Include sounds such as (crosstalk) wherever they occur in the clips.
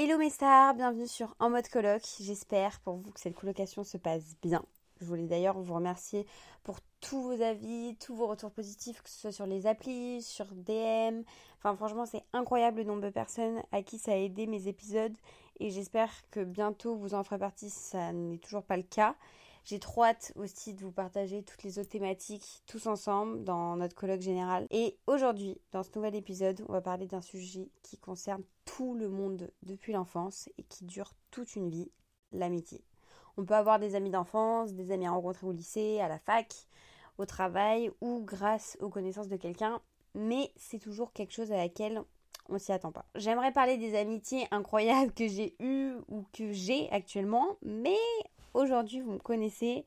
Hello mes stars, bienvenue sur En mode coloc. J'espère pour vous que cette colocation se passe bien. Je voulais d'ailleurs vous remercier pour tous vos avis, tous vos retours positifs, que ce soit sur les applis, sur DM. Enfin franchement c'est incroyable le nombre de personnes à qui ça a aidé mes épisodes et j'espère que bientôt vous en ferez partie si ça n'est toujours pas le cas. J'ai trop hâte aussi de vous partager toutes les autres thématiques tous ensemble dans notre colloque général. Et aujourd'hui, dans ce nouvel épisode, on va parler d'un sujet qui concerne tout le monde depuis l'enfance et qui dure toute une vie, l'amitié. On peut avoir des amis d'enfance, des amis rencontrés au lycée, à la fac, au travail ou grâce aux connaissances de quelqu'un, mais c'est toujours quelque chose à laquelle on s'y attend pas. J'aimerais parler des amitiés incroyables que j'ai eues ou que j'ai actuellement, mais aujourd'hui, vous me connaissez,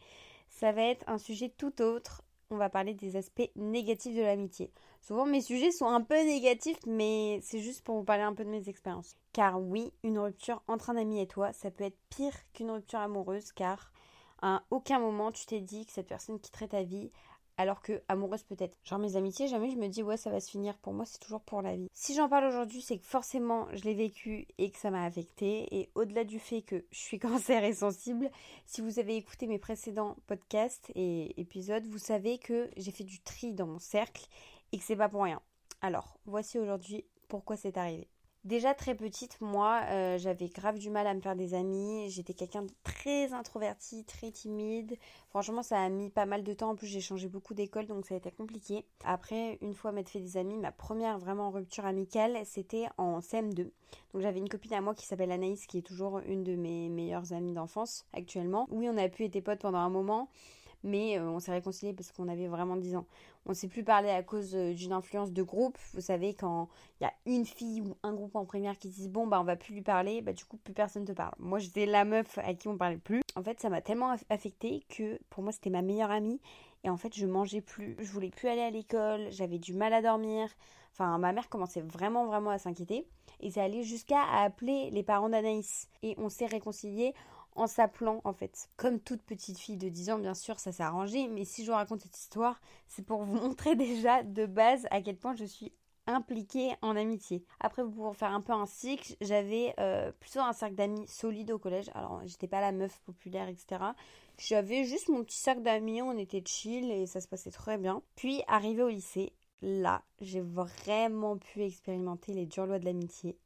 ça va être un sujet tout autre. On va parler des aspects négatifs de l'amitié. Souvent, mes sujets sont un peu négatifs, mais c'est juste pour vous parler un peu de mes expériences. Car oui, une rupture entre un ami et toi, ça peut être pire qu'une rupture amoureuse, car à aucun moment tu t'es dit que cette personne quitterait ta vie alors que amoureuse peut-être. Genre mes amitiés, jamais je me dis ouais ça va se finir. Pour moi c'est toujours pour la vie. Si j'en parle aujourd'hui, c'est que forcément je l'ai vécu et que ça m'a affecté. Et au-delà du fait que je suis (laughs) cancer et sensible, si vous avez écouté mes précédents podcasts et épisodes, vous savez que j'ai fait du tri dans mon cercle et que c'est pas pour rien. Alors voici aujourd'hui pourquoi c'est arrivé. Déjà très petite, moi, euh, j'avais grave du mal à me faire des amis. J'étais quelqu'un de très introverti, très timide. Franchement, ça a mis pas mal de temps. En plus, j'ai changé beaucoup d'école, donc ça a été compliqué. Après, une fois m'être fait des amis, ma première vraiment rupture amicale, c'était en CM2. Donc j'avais une copine à moi qui s'appelle Anaïs, qui est toujours une de mes meilleures amies d'enfance actuellement. Oui, on a pu être potes pendant un moment mais euh, on s'est réconcilié parce qu'on avait vraiment 10 ans. On s'est plus parlé à cause euh, d'une influence de groupe. Vous savez, quand il y a une fille ou un groupe en première qui disent bon, bah on va plus lui parler, bah du coup, plus personne te parle. Moi, j'étais la meuf à qui on parlait plus. En fait, ça m'a tellement affecté que pour moi, c'était ma meilleure amie. Et en fait, je mangeais plus, je voulais plus aller à l'école, j'avais du mal à dormir. Enfin, ma mère commençait vraiment, vraiment à s'inquiéter. Et ça allait jusqu'à appeler les parents d'Anaïs. Et on s'est réconciliés en s'appelant en fait. Comme toute petite fille de 10 ans, bien sûr, ça s'est arrangé, mais si je vous raconte cette histoire, c'est pour vous (laughs) montrer déjà de base à quel point je suis impliquée en amitié. Après, pour faire un peu un cycle, j'avais euh, plutôt un cercle d'amis solide au collège. Alors, j'étais pas la meuf populaire, etc. J'avais juste mon petit cercle d'amis, on était chill et ça se passait très bien. Puis, arrivé au lycée, là, j'ai vraiment pu expérimenter les dures lois de l'amitié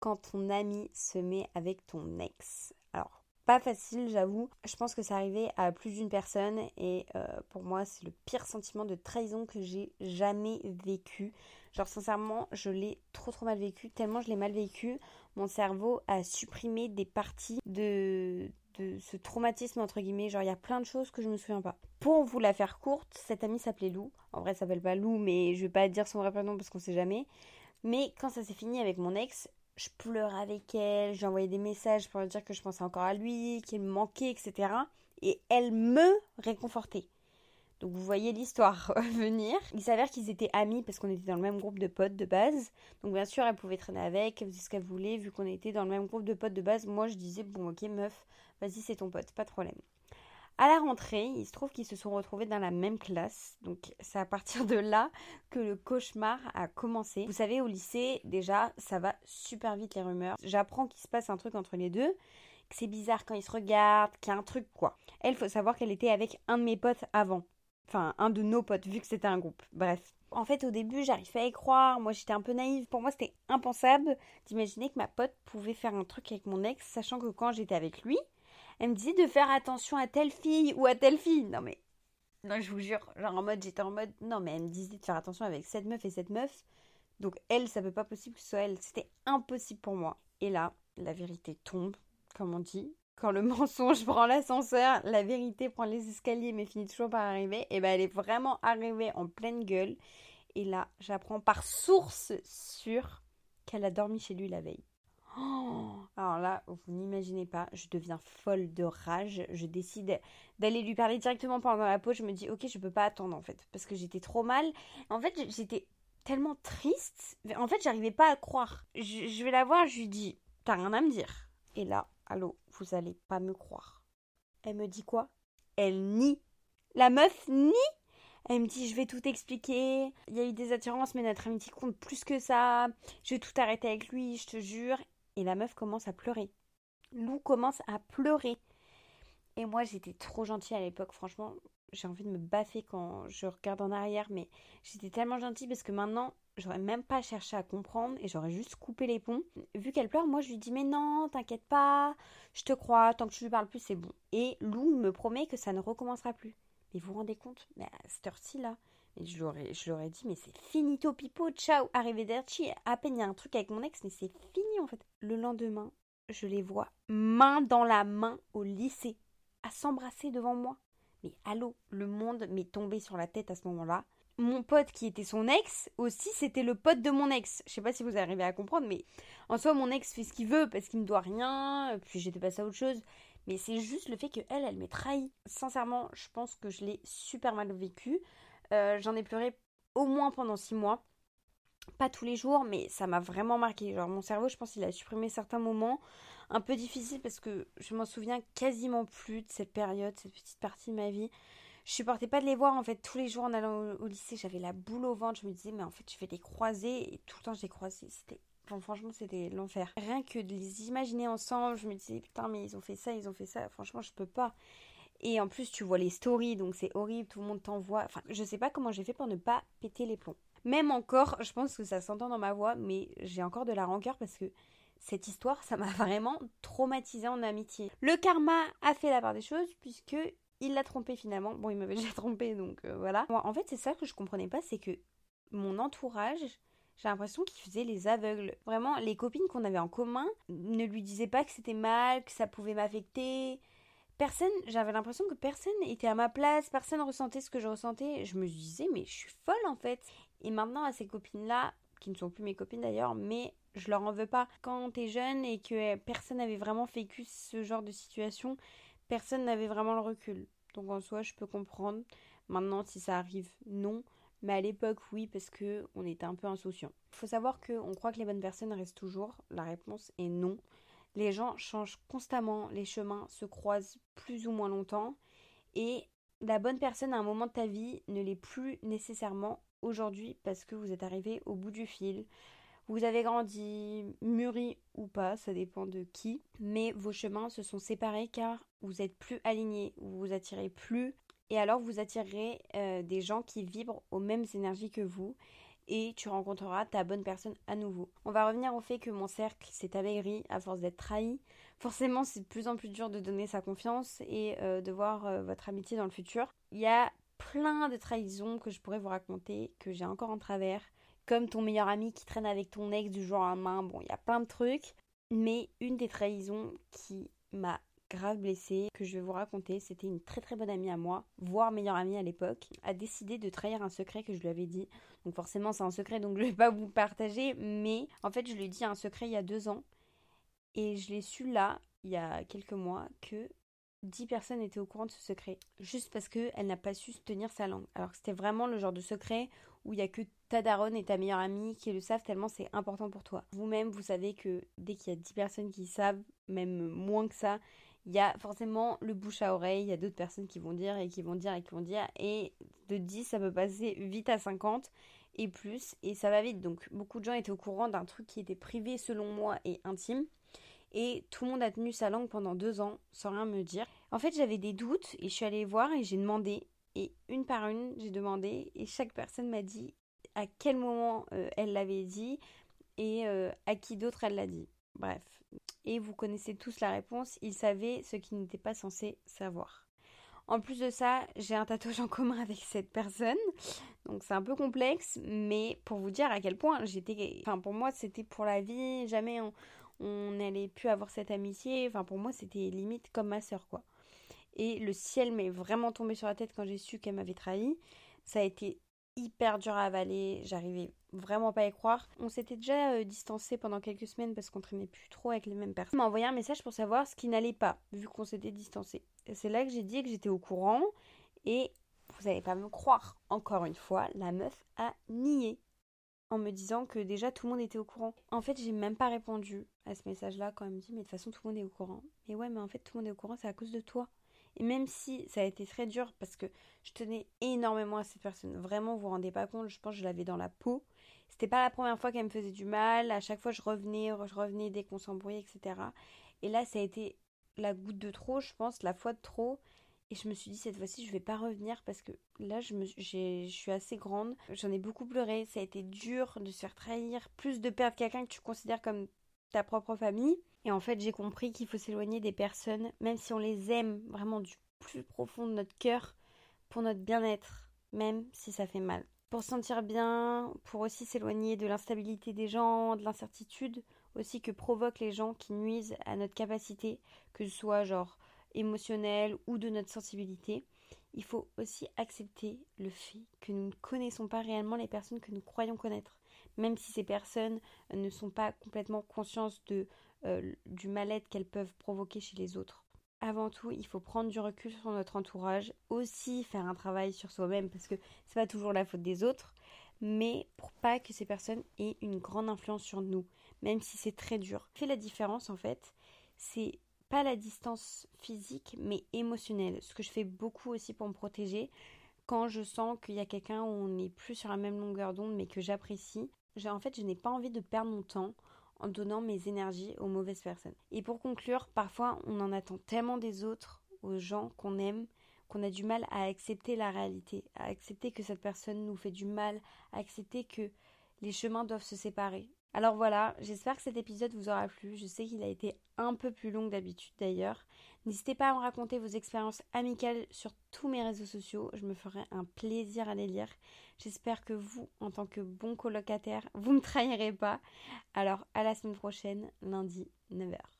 quand ton ami se met avec ton ex. Alors, pas facile, j'avoue. Je pense que ça arrivait à plus d'une personne et euh, pour moi, c'est le pire sentiment de trahison que j'ai jamais vécu. Genre, sincèrement, je l'ai trop trop mal vécu. Tellement je l'ai mal vécu, mon cerveau a supprimé des parties de, de ce traumatisme entre guillemets. Genre, il y a plein de choses que je me souviens pas. Pour vous la faire courte, cette amie s'appelait Lou. En vrai, elle s'appelle pas Lou, mais je vais pas dire son vrai prénom parce qu'on sait jamais. Mais quand ça s'est fini avec mon ex, je pleurais avec elle, j'ai envoyé des messages pour lui dire que je pensais encore à lui, qu'il me manquait, etc. Et elle me réconfortait. Donc vous voyez l'histoire (laughs) venir. Il s'avère qu'ils étaient amis parce qu'on était dans le même groupe de potes de base. Donc bien sûr, elle pouvait traîner avec, elle ce qu'elle voulait. Vu qu'on était dans le même groupe de potes de base, moi je disais, bon ok meuf, vas-y c'est ton pote, pas de problème. À la rentrée, il se trouve qu'ils se sont retrouvés dans la même classe. Donc c'est à partir de là que le cauchemar a commencé. Vous savez, au lycée, déjà, ça va super vite les rumeurs. J'apprends qu'il se passe un truc entre les deux, que c'est bizarre quand ils se regardent, qu'il y a un truc quoi. Elle, faut savoir qu'elle était avec un de mes potes avant. Enfin, un de nos potes, vu que c'était un groupe. Bref. En fait, au début, j'arrivais à y croire. Moi, j'étais un peu naïve. Pour moi, c'était impensable d'imaginer que ma pote pouvait faire un truc avec mon ex, sachant que quand j'étais avec lui, elle me disait de faire attention à telle fille ou à telle fille. Non mais, non je vous jure, genre en mode, j'étais en mode, non mais elle me disait de faire attention avec cette meuf et cette meuf. Donc elle, ça peut pas possible que ce soit elle. C'était impossible pour moi. Et là, la vérité tombe, comme on dit. Quand le (laughs) mensonge prend l'ascenseur, la vérité prend les escaliers mais finit toujours par arriver. Et ben elle est vraiment arrivée en pleine gueule. Et là, j'apprends par source sûre qu'elle a dormi chez lui la veille. Oh, alors là, vous n'imaginez pas, je deviens folle de rage. Je décide d'aller lui parler directement pendant la pause. Je me dis, ok, je peux pas attendre en fait, parce que j'étais trop mal. En fait, j'étais tellement triste. En fait, j'arrivais pas à croire. Je, vais la voir, je lui dis, t'as rien à me dire. Et là, allô, vous allez pas me croire. Elle me dit quoi? Elle nie. La meuf nie elle me dit, je vais tout expliquer. Il y a eu des attirances, mais notre amitié compte plus que ça. Je vais tout arrêter avec lui, je te jure. Et la meuf commence à pleurer. Lou commence à pleurer. Et moi, j'étais trop gentille à l'époque. Franchement, j'ai envie de me baffer quand je regarde en arrière. Mais j'étais tellement gentille parce que maintenant, j'aurais même pas cherché à comprendre et j'aurais juste coupé les ponts. Vu qu'elle pleure, moi, je lui dis Mais non, t'inquiète pas, je te crois, tant que tu lui parles plus, c'est bon. Et Lou me promet que ça ne recommencera plus. Mais vous vous rendez compte Mais à cette heure-ci, là, mais je l'aurais dit, mais c'est finito pipo, ciao, arrivederci. À peine il y a un truc avec mon ex, mais c'est fini en fait. Le lendemain, je les vois main dans la main au lycée, à s'embrasser devant moi. Mais allô, le monde m'est tombé sur la tête à ce moment-là. Mon pote qui était son ex, aussi, c'était le pote de mon ex. Je sais pas si vous arrivez à comprendre, mais en soi, mon ex fait ce qu'il veut parce qu'il me doit rien, puis j'étais passée à autre chose. Mais c'est juste le fait que elle, elle m'ait trahi. Sincèrement, je pense que je l'ai super mal vécu. Euh, j'en ai pleuré au moins pendant six mois pas tous les jours, mais ça m'a vraiment marqué. Genre mon cerveau, je pense qu'il a supprimé certains moments un peu difficiles parce que je m'en souviens quasiment plus de cette période, cette petite partie de ma vie. Je supportais pas de les voir en fait tous les jours en allant au, lycée, j'avais la boule au ventre, je me disais mais en fait je vais les croiser et tout le temps je les croisais, c'était franchement c'était l'enfer. Rien que de les imaginer ensemble, je me disais putain mais ils ont fait ça, ils ont fait ça, franchement je peux pas. Et en plus tu vois les stories donc c'est horrible, tout le monde t'envoie. Enfin je sais pas comment j'ai fait pour ne pas péter les plombs. Même encore, je pense que ça s'entend dans ma voix, mais j'ai encore de la rancœur parce que cette histoire, ça m'a (laughs) vraiment traumatisée en amitié. Le karma a fait la part des choses puisque il l'a trompé finalement. Bon, il m'avait (laughs) déjà trompé, donc euh, voilà. en fait, c'est ça que je comprenais pas, c'est que mon entourage, j'ai l'impression qu'il faisait les aveugles. Vraiment, les copines qu'on avait en commun ne lui disaient pas que c'était mal, que ça pouvait m'affecter. Personne, j'avais l'impression que personne était à ma place, personne ressentait ce que je ressentais. Je me disais, mais je suis folle en fait. Et maintenant, à ces copines-là, qui ne sont plus mes copines d'ailleurs, mais je leur en veux pas. Quand t'es jeune et que personne n'avait vraiment vécu ce genre de situation, personne n'avait vraiment le recul. Donc en soi, je peux comprendre. Maintenant, si ça arrive, non. Mais à l'époque, oui, parce que on était un peu insouciants. Il faut savoir qu'on croit que les bonnes personnes restent toujours. La réponse est non. Les gens changent constamment, les chemins se croisent plus ou moins longtemps. Et la bonne personne à un moment de ta vie ne l'est plus nécessairement aujourd'hui parce que vous êtes arrivé au bout du fil. Vous avez grandi, mûri ou pas, ça dépend de qui, mais vos chemins se sont séparés car vous êtes plus alignés, vous vous attirez plus, et alors vous attirerez euh, des gens qui vibrent aux mêmes énergies que vous, et tu rencontreras ta bonne personne à nouveau. On va revenir au fait que mon cercle s'est amaigri à force d'être trahi. Forcément, c'est de plus en plus dur de donner sa confiance et euh, de voir euh, votre amitié dans le futur. Il y a plein de trahisons que je pourrais vous raconter, que j'ai encore en travers, comme ton meilleur ami qui traîne avec ton ex du jour au lendemain. Bon, il y a plein de trucs, mais une des trahisons qui m'a grave blessée, que je vais vous raconter, c'était une très très bonne amie à moi, voire meilleure amie à l'époque, a décidé de trahir un secret que je lui avais dit. Donc forcément c'est un secret donc je vais pas vous partager, mais en fait je lui ai dit un secret il y a deux ans et je l'ai su là, il y a quelques mois, que 10 personnes étaient au courant de ce secret, juste parce qu'elle n'a pas su tenir sa langue. Alors que c'était vraiment le genre de secret où il n'y a que ta daronne et ta meilleure amie qui le savent tellement c'est important pour toi. Vous-même, vous savez que dès qu'il y a 10 personnes qui savent, même moins que ça, il y a forcément le bouche à oreille, il y a d'autres personnes qui vont dire et qui vont dire et qui vont dire, et de 10, ça peut passer vite à 50 et plus, et ça va vite. Donc beaucoup de gens étaient au courant d'un truc qui était privé selon moi et intime. Et tout le monde a tenu sa langue pendant deux ans sans rien me dire. En fait, j'avais des doutes et je suis allée voir et j'ai demandé. Et une par une, j'ai demandé et chaque personne m'a dit à quel moment euh, elle l'avait dit et euh, à qui d'autre elle l'a dit. Bref. Et vous connaissez tous la réponse. Ils savaient ce qu'ils n'étaient pas censés savoir. En plus de ça, j'ai un tatouage en commun avec cette personne. Donc c'est un peu complexe, mais pour vous dire à quel point j'étais... Enfin pour moi c'était pour la vie, jamais on, on n'allait plus avoir cette amitié. Enfin, pour moi, c'était limite comme ma sœur, quoi. Et le ciel m'est vraiment tombé sur la tête quand j'ai su qu'elle m'avait trahi. Ça a été hyper dur à avaler, j'arrivais vraiment pas y croire. On s'était déjà euh, distancé pendant quelques semaines parce qu'on traînait plus trop avec les mêmes personnes. Elle m'a envoyé un message pour savoir ce qui n'allait pas, vu qu'on s'était distancé. C'est là que j'ai dit que j'étais au courant et vous n'allez pas me croire. Encore une fois, la meuf a nié en me disant que déjà tout le monde était au courant. En fait, j'ai même pas répondu à ce message-là quand elle me dit mais de toute façon tout le monde est au courant. Mais ouais, mais en fait tout le monde est au courant, c'est à cause de toi. Et même si ça a été très dur parce que je tenais énormément à cette personne, vraiment, vous vous rendez pas compte, je pense que je l'avais dans la peau. C'était pas la première fois qu'elle me faisait du mal, à chaque fois je revenais, je revenais dès qu'on s'embrouillait, etc. Et là, ça a été la goutte de trop, je pense, la fois de trop. Et je me suis dit, cette fois-ci, je vais pas revenir parce que là, je, je suis assez grande. J'en ai beaucoup pleuré. Ça a été dur de se faire trahir, plus de perdre quelqu'un que tu considères comme ta propre famille. Et en fait, j'ai compris qu'il faut s'éloigner des personnes, même si on les aime vraiment du plus profond de notre cœur, pour notre bien-être, même si ça fait mal. Pour se sentir bien, pour aussi s'éloigner de l'instabilité des gens, de l'incertitude aussi que provoquent les gens qui nuisent à notre capacité, que ce soit genre émotionnelle ou de notre sensibilité, il faut aussi accepter le fait que nous ne connaissons pas réellement les personnes que nous croyons connaître, même si ces personnes ne sont pas complètement conscientes euh, du mal-être qu'elles peuvent provoquer chez les autres. Avant tout, il faut prendre du recul sur notre entourage, aussi faire un travail sur soi-même parce que c'est pas toujours la faute des autres, mais pour pas que ces personnes aient une grande influence sur nous, même si c'est très dur. Fait la différence en fait, c'est pas la distance physique, mais émotionnelle. Ce que je fais beaucoup aussi pour me protéger quand je sens qu'il y a quelqu'un où on n'est plus sur la même longueur d'onde, mais que j'apprécie. En fait, je n'ai pas envie de perdre mon temps en donnant mes énergies aux mauvaises personnes. Et pour conclure, parfois on en attend tellement des autres, aux gens qu'on aime, qu'on a du mal à accepter la réalité, à accepter que cette personne nous fait du mal, à accepter que les chemins doivent se séparer. Alors voilà, j'espère que cet épisode vous aura plu. Je sais qu'il a été un peu plus long d'habitude d'ailleurs. N'hésitez pas à me raconter vos expériences amicales sur tous mes réseaux sociaux. Je me ferai un plaisir à les lire. J'espère que vous, en tant que bon colocataire, vous ne me trahirez pas. Alors à la semaine prochaine, lundi, 9h.